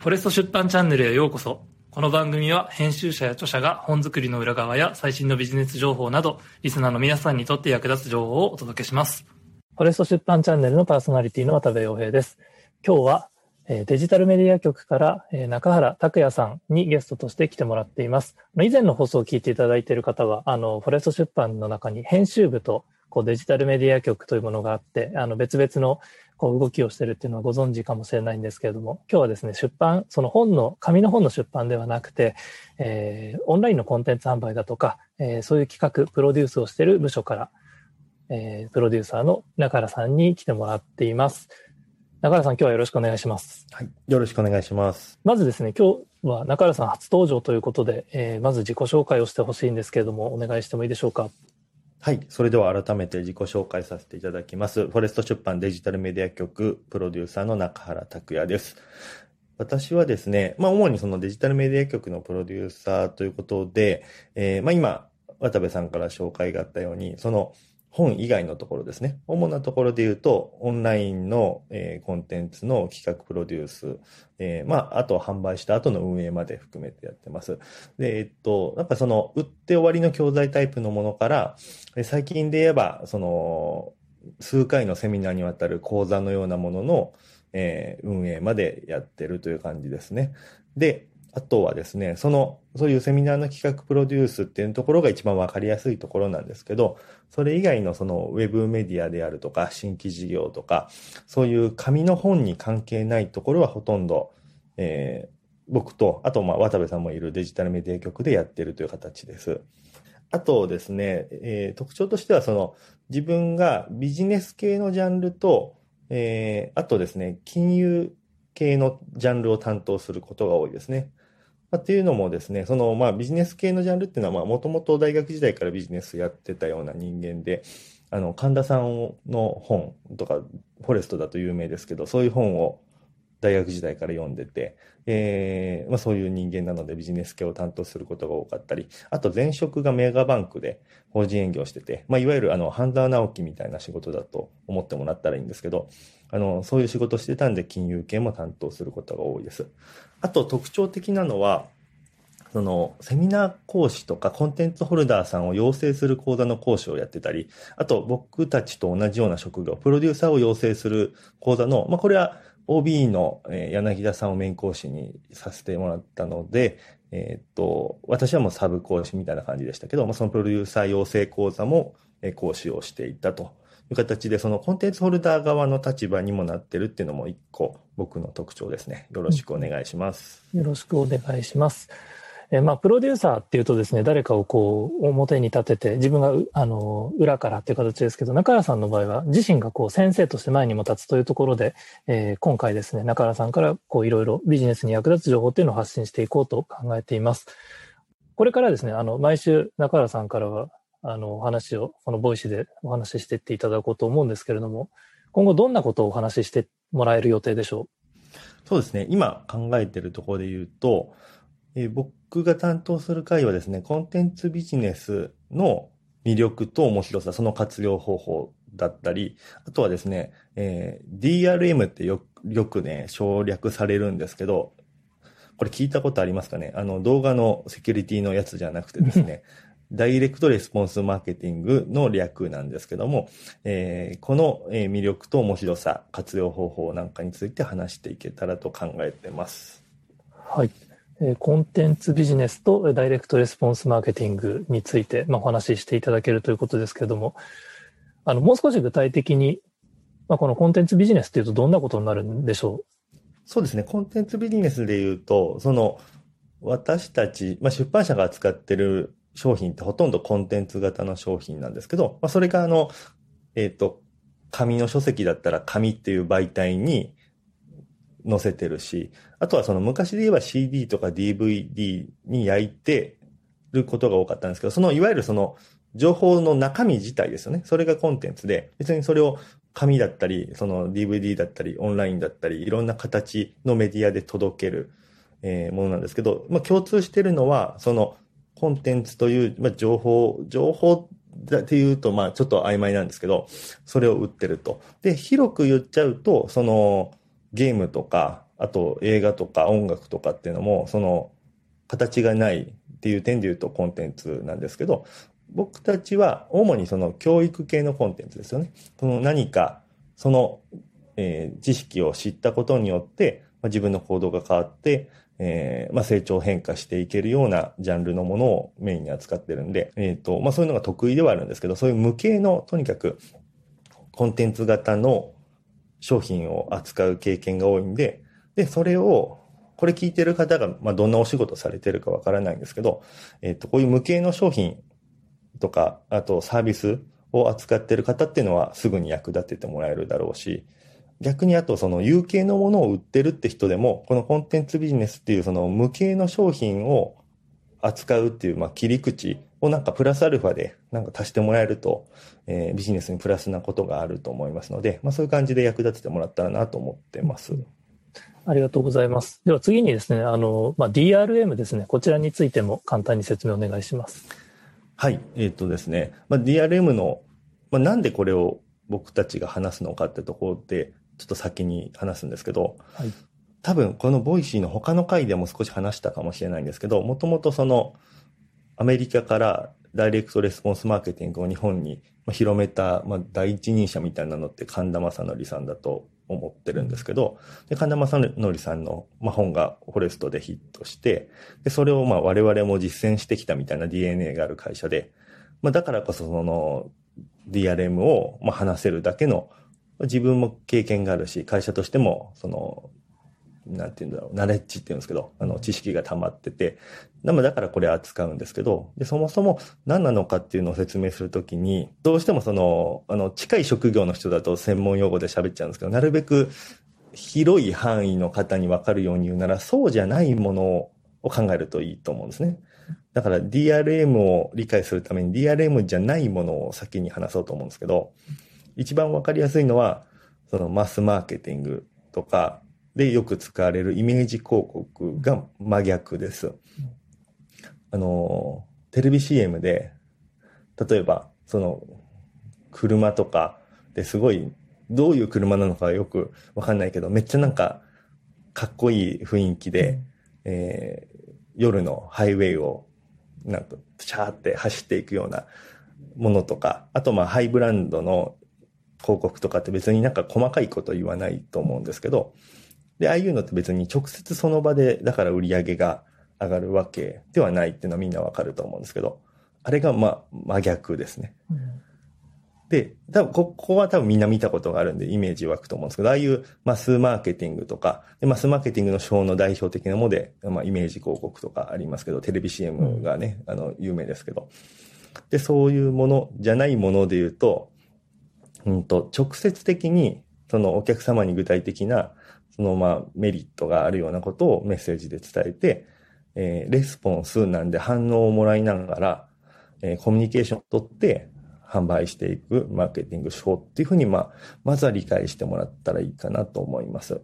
フォレスト出版チャンネルへようこそ。この番組は編集者や著者が本作りの裏側や最新のビジネス情報など、リスナーの皆さんにとって役立つ情報をお届けします。フォレスト出版チャンネルのパーソナリティの渡部洋平です。今日はえデジタルメディア局からえ中原拓也さんにゲストとして来てもらっています。以前の放送を聞いていただいている方は、あの、フォレスト出版の中に編集部とこうデジタルメディア局というものがあって、あの別々のこう動きをしているっていうのはご存知かもしれないんですけれども、今日はですね、出版、その本の、紙の本の出版ではなくて、えーオンラインのコンテンツ販売だとか、えーそういう企画、プロデュースをしている部署から、えープロデューサーの中原さんに来てもらっています。中原さん、今日はよろしくお願いします。はい。よろしくお願いします。まずですね、今日は中原さん初登場ということで、えーまず自己紹介をしてほしいんですけれども、お願いしてもいいでしょうか？はい。それでは改めて自己紹介させていただきます。フォレスト出版デジタルメディア局プロデューサーの中原拓也です。私はですね、まあ主にそのデジタルメディア局のプロデューサーということで、えーまあ今、渡部さんから紹介があったように、その本以外のところですね。主なところで言うと、オンラインの、えーコンテンツの企画プロデュース、えーまあ、あと販売した後の運営まで含めてやってます。で、えっと、なんかその、売って終わりの教材タイプのものから、最近で言えば、その、数回のセミナーにわたる講座のようなものの、えー運営までやってるという感じですね。で、あとはですね、その、そういうセミナーの企画プロデュースっていうところが一番わかりやすいところなんですけど、それ以外のそのウェブメディアであるとか、新規事業とか、そういう紙の本に関係ないところはほとんど、えー僕と、あと、まあ、渡部さんもいるデジタルメディア局でやってるという形です。あとですね、えー特徴としては、その、自分がビジネス系のジャンルと、えーあとですね、金融系のジャンルを担当することが多いですね。まあ、っていうのもですね、その、まあ、ビジネス系のジャンルっていうのは、まあ、もともと大学時代からビジネスやってたような人間で、あの、神田さんの本とか、フォレストだと有名ですけど、そういう本を大学時代から読んでて、えーまあ、そういう人間なのでビジネス系を担当することが多かったり、あと前職がメガバンクで法人営業してて、まあ、いわゆるあの、半沢直樹みたいな仕事だと思ってもらったらいいんですけど、あの、そういう仕事してたんで金融系も担当することが多いです。あと特徴的なのは、その、セミナー講師とかコンテンツホルダーさんを養成する講座の講師をやってたり、あと僕たちと同じような職業、プロデューサーを養成する講座の、まあ、これは OB のえ柳田さんを面講師にさせてもらったので、えーっと、私はもうサブ講師みたいな感じでしたけど、まあ、そのプロデューサー養成講座もえ講師をしていたという形で、そのコンテンツホルダー側の立場にもなってるっていうのも一個僕の特徴ですね。よろしくお願いします。よろしくお願いします。えまあ、プロデューサーっていうとですね、誰かをこう、表に立てて、自分が、あの、裏からっていう形ですけど、中原さんの場合は、自身がこう、先生として前にも立つというところで、えー今回ですね、中原さんから、こう、いろいろビジネスに役立つ情報っていうのを発信していこうと考えています。これからですね、あの、毎週、中原さんからは、あの、お話を、このボイシでお話ししていっていただこうと思うんですけれども、今後どんなことをお話ししてもらえる予定でしょう？そうですね。今考えてるところで言うと、えー僕が担当する会はですね、コンテンツビジネスの魅力と面白さ、その活用方法だったり、あとはですね、えー DRM ってよよくね、省略されるんですけど、これ聞いたことありますかね？あの動画のセキュリティのやつじゃなくてですね、ダイレクトレスポンスマーケティングの略なんですけども、えーこのえー魅力と面白さ、活用方法なんかについて話していけたらと考えてます。うはい。コンテンツビジネスとダイレクトレスポンスマーケティングについて、ま、お話ししていただけるということですけれども、あの、もう少し具体的に、まあ、このコンテンツビジネスっていうとどんなことになるんでしょう？そうですね。コンテンツビジネスで言うと、その、私たち、まあ、出版社が扱ってる商品ってほとんどコンテンツ型の商品なんですけど、まあ、それがあの、えっ、と、紙の書籍だったら紙っていう媒体に載せてるし、あとはその昔で言えば CD とか DVD に焼いてることが多かったんですけど、そのいわゆるその情報の中身自体ですよね。それがコンテンツで、別にそれを紙だったり、その DVD だったり、オンラインだったり、いろんな形のメディアで届ける、えものなんですけど、まあ、共通してるのは、そのコンテンツという、まあ、情報、情報だっていうと、まあ、ちょっと曖昧なんですけど、それを売ってると。で、広く言っちゃうと、その、ゲームとか、あと映画とか音楽とかっていうのも、その形がないっていう点で言うとコンテンツなんですけど、僕たちは主にその教育系のコンテンツですよね。その何か、その、えー、知識を知ったことによって、まあ、自分の行動が変わって、えー、まあ、成長変化していけるようなジャンルのものをメインに扱ってるんで、えっ、ー、と、まあ、そういうのが得意ではあるんですけど、そういう無形の、とにかく、コンテンツ型の商品を扱う経験が多いんで、で、それを、これ聞いてる方が、まあ、どんなお仕事されてるかわからないんですけど、えっ、ー、と、こういう無形の商品とか、あとサービスを扱ってる方っていうのはすぐに役立ててもらえるだろうし、逆にあとその有形のものを売ってるって人でも、このコンテンツビジネスっていうその無形の商品を扱うっていう、まあ、切り口をなんかプラスアルファでなんか足してもらえると、えー、ビジネスにプラスなことがあると思いますので、まあ、そういう感じで役立ててもらったらなと思ってます。ありがとうございます。では次にですね、あの、まあ、DRM ですね、こちらについても簡単に説明お願いします。はい。えっ、ー、とですね、まあ、DRM の、まあ、なんでこれを僕たちが話すのかってところで、ちょっと先に話すんですけど、はい、多分この Voicy の他の回でも少し話したかもしれないんですけど、もともとそのアメリカから Direct Response Marketing を日本に広めた、まあ、第一人者みたいなのって神田昌典さんだと思ってるんですけど、で神田正則さんの、まあ、本がフォレストでヒットして、でそれをまあ我々も実践してきたみたいな DNA がある会社で、まあ、だからこそその DRM をまあ話せるだけの自分も経験があるし、会社としても、その、なんていうんだろう、ナレッジっていうんですけど、あの、知識が溜まってて、だからこれ扱うんですけど、で、そもそも何なのかっていうのを説明するときに、どうしてもその、あの、近い職業の人だと専門用語で喋っちゃうんですけど、なるべく広い範囲の方にわかるように言うなら、そうじゃないものを考えるといいと思うんですね。だから DRM を理解するために DRM じゃないものを先に話そうと思うんですけど、一番わかりやすいのは、そのマスマーケティングとかでよく使われるイメージ広告が真逆です。あの、テレビ CM で、例えば、その、車とかですごい、どういう車なのかよくわかんないけど、めっちゃなんか、かっこいい雰囲気で、うん、えー、夜のハイウェイを、なんと、シャーって走っていくようなものとか、あとまあハイブランドの広告とかって別になんか細かいこと言わないと思うんですけど、で、ああいうのって別に直接その場で、だから売り上げが上がるわけではないっていうのはみんなわかると思うんですけど、あれがまあ真逆ですね。うん、で、多分ここは多分みんな見たことがあるんでイメージ湧くと思うんですけど、ああいうマスマーケティングとか、でマスマーケティングの手法の代表的なもので、まあイメージ広告とかありますけど、テレビ CM がね、うん、あの、有名ですけど。で、そういうものじゃないもので言うと、うんと、直接的に、そのお客様に具体的な、そのまあメリットがあるようなことをメッセージで伝えて、えー、レスポンスなんで反応をもらいながら、えー、コミュニケーションを取って販売していくマーケティング手法っていうふうに、まあ、まずは理解してもらったらいいかなと思います。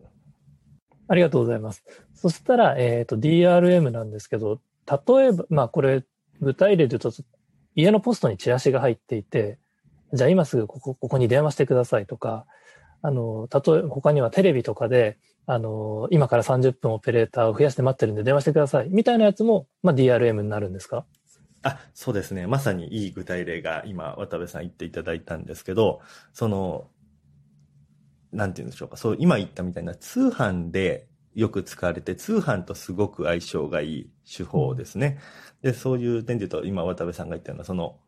ありがとうございます。そしたら、えっ、ー、と、DRM なんですけど、例えば、まあこれ、具体例で言うと、家のポストにチラシが入っていて、じゃあ今すぐここ、ここに電話してくださいとか、あの、例え他にはテレビとかで、あの、今から30分オペレーターを増やして待ってるんで電話してください。みたいなやつも、まあ、DRM になるんですか？あ、そうですね。まさにいい具体例が今、渡部さん言っていただいたんですけど、その、なんて言うんでしょうか。そう、今言ったみたいな通販でよく使われて、通販とすごく相性がいい手法ですね。で、そういう点で言うと、今渡部さんが言ったような、その、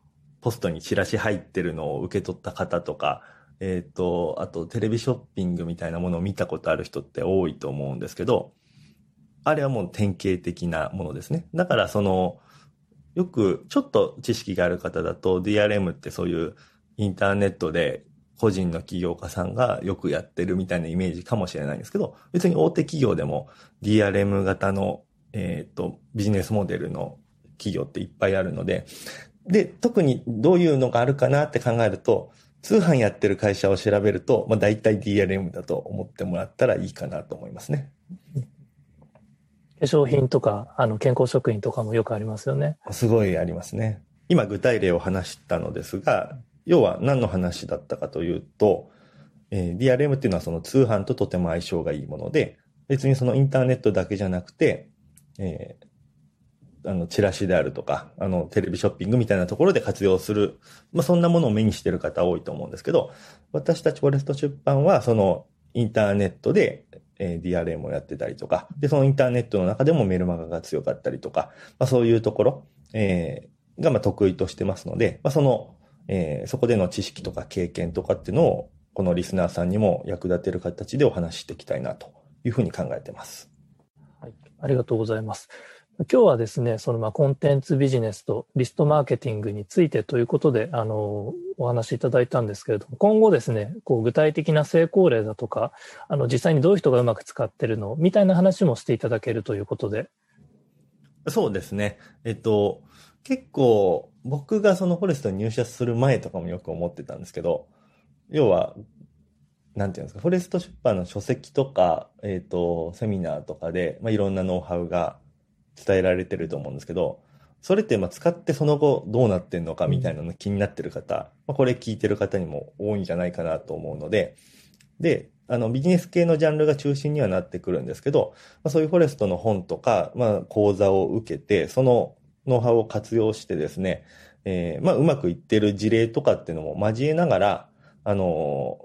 ポストにチラシ入ってるのを受け取った方とか、えっ、ー、と、あとテレビショッピングみたいなものを見たことある人って多いと思うんですけど、あれはもう典型的なものですね。だからその、よくちょっと知識がある方だと DRM ってそういうインターネットで個人の起業家さんがよくやってるみたいなイメージかもしれないんですけど、別に大手企業でも DRM 型の、えっ、ー、と、ビジネスモデルの企業っていっぱいあるので、で、特にどういうのがあるかなって考えると、通販やってる会社を調べると、まあ大体 DRM だと思ってもらったらいいかなと思いますね。化粧品とか、あの、健康食品とかもよくありますよね。すごいありますね。今具体例を話したのですが、要は何の話だったかというと、えー、DRM っていうのはその通販ととても相性がいいもので、別にそのインターネットだけじゃなくて、えー、あの、チラシであるとか、あの、テレビショッピングみたいなところで活用する、まあ、そんなものを目にしてる方多いと思うんですけど、私たちフォレスト出版は、その、インターネットで、えー、DRM をやってたりとか、で、そのインターネットの中でもメルマガが強かったりとか、まあ、そういうところ、えー、が、まあ、得意としてますので、まあ、その、えー、そこでの知識とか経験とかっていうのを、このリスナーさんにも役立てる形でお話ししていきたいなというふうに考えてます。はい。ありがとうございます。今日はですね、そのまあコンテンツビジネスとリストマーケティングについてということで、あの、お話しいただいたんですけれども、今後ですね、こう具体的な成功例だとか、あの、実際にどういう人がうまく使ってるのみたいな話もしていただけるということで。そうですね。えっと、結構僕がそのフォレストに入社する前とかもよく思ってたんですけど、要は、なんていうんですか、フォレスト出版の書籍とか、えっ、と、セミナーとかで、まあ、いろんなノウハウが伝えられてると思うんですけど、それってまあ使ってその後どうなってんのかみたいなの気になってる方、まあ、これ聞いてる方にも多いんじゃないかなと思うので、で、あのビジネス系のジャンルが中心にはなってくるんですけど、まあ、そういうフォレストの本とか、まあ、講座を受けて、そのノウハウを活用してですね、えー、まあ、うまくいってる事例とかっていうのも交えながら、あの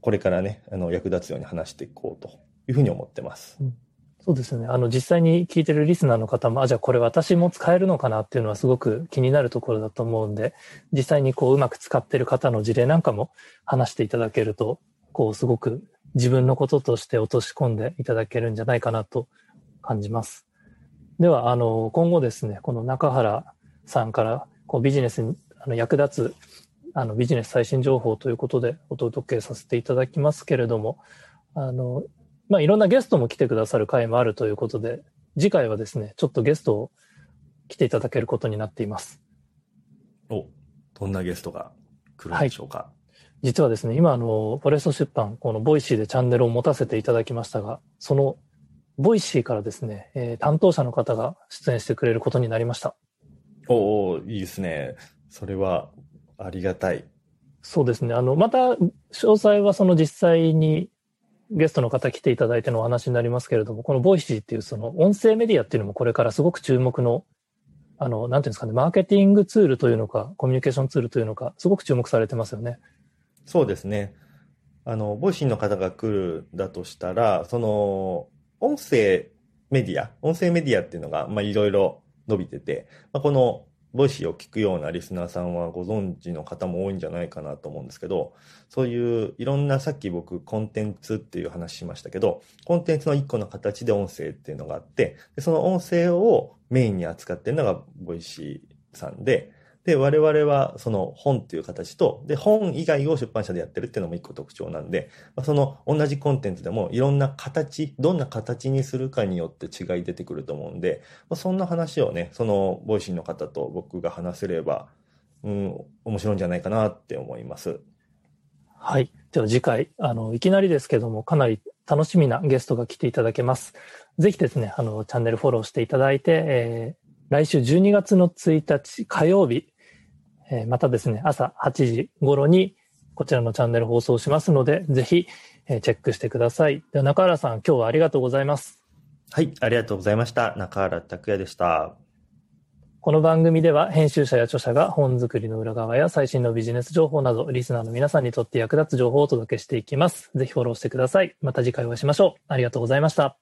これからね、あの、役立つように話していこうというふうに思ってます。うんそうですね。あの、実際に聞いてるリスナーの方も、あ、じゃあこれ私も使えるのかなっていうのはすごく気になるところだと思うんで、実際にこう、うまく使ってる方の事例なんかも話していただけると、こう、すごく自分のこととして落とし込んでいただけるんじゃないかなと感じます。では、あの、今後ですね、この中原さんから、こう、ビジネスにあの役立つ、あの、ビジネス最新情報ということでお届けさせていただきますけれども、あの、まあ、いろんなゲストも来てくださる回もあるということで、次回はですね、ちょっとゲストを来ていただけることになっています。お、どんなゲストが来るんでしょうか、はい、実はですね、今、あの、フォレスト出版、この Voicy でチャンネルを持たせていただきましたが、その、Voicy からですね、えー、担当者の方が出演してくれることになりました。おおいいですね。それはありがたい。そうですね。あの、また、詳細はその実際にゲストの方来ていただいてのお話になりますけれども、この Voicy っていうその音声メディアっていうのもこれからすごく注目の、あの、なんていうんですかね、マーケティングツールというのか、コミュニケーションツールというのか、すごく注目されてますよね。そうですね。あの、 Voicy の方が来るだとしたら、その、音声メディア、音声メディアっていうのが、まあ、いろいろ伸びてて、まあ、この Voicy を聞くようなリスナーさんはご存知の方も多いんじゃないかなと思うんですけど、そういういろんなさっき僕コンテンツっていう話しましたけど、コンテンツの一個の形で音声っていうのがあって、でその音声をメインに扱ってるのが Voicy さんで、で、我々はその本っていう形と、で、本以外を出版社でやってるっていうのも一個特徴なんで、その同じコンテンツでもいろんな形、どんな形にするかによって違い出てくると思うんでま、そんな話をね、その Voicy の方と僕が話せれば、うん、面白いんじゃないかなって思います。はい。では次回、あの、いきなりですけども、かなり楽しみなゲストが来ていただけます。ぜひですね、あの、チャンネルフォローしていただいて、えー、来週12月の1日火曜日、えまたですね、朝8時頃にこちらのチャンネル放送しますので、ぜひ、えチェックしてください。では中原さん、今日はありがとうございます。はい、ありがとうございました。中原拓也でした。この番組では編集者や著者が本作りの裏側や最新のビジネス情報などリスナーの皆さんにとって役立つ情報をお届けしていきます。ぜひフォローしてください。また次回お会いしましょう。ありがとうございました。